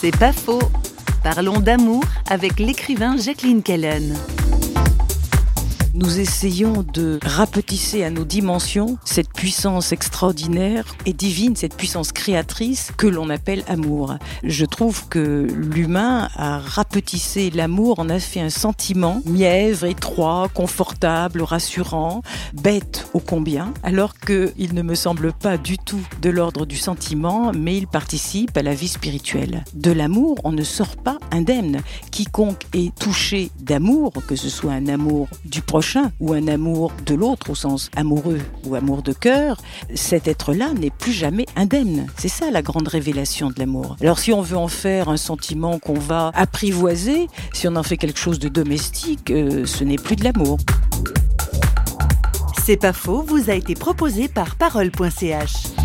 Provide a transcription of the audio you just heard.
C'est pas faux. Parlons d'amour avec l'écrivain Jacqueline Kellen nous essayons de rapetisser à nos dimensions cette puissance extraordinaire et divine, cette puissance créatrice que l'on appelle amour. Je trouve que l'humain a rapetissé l'amour, en a fait un sentiment mièvre, étroit, confortable, rassurant, bête ô combien, alors qu'il ne me semble pas du tout de l'ordre du sentiment, mais il participe à la vie spirituelle. De l'amour, on ne sort pas indemne. Quiconque est touché d'amour, que ce soit un amour du prochain, ou un amour de l'autre au sens amoureux ou amour de cœur, cet être-là n'est plus jamais indemne. C'est ça la grande révélation de l'amour. Alors si on veut en faire un sentiment qu'on va apprivoiser, si on en fait quelque chose de domestique, euh, ce n'est plus de l'amour. C'est pas faux, vous a été proposé par parole.ch.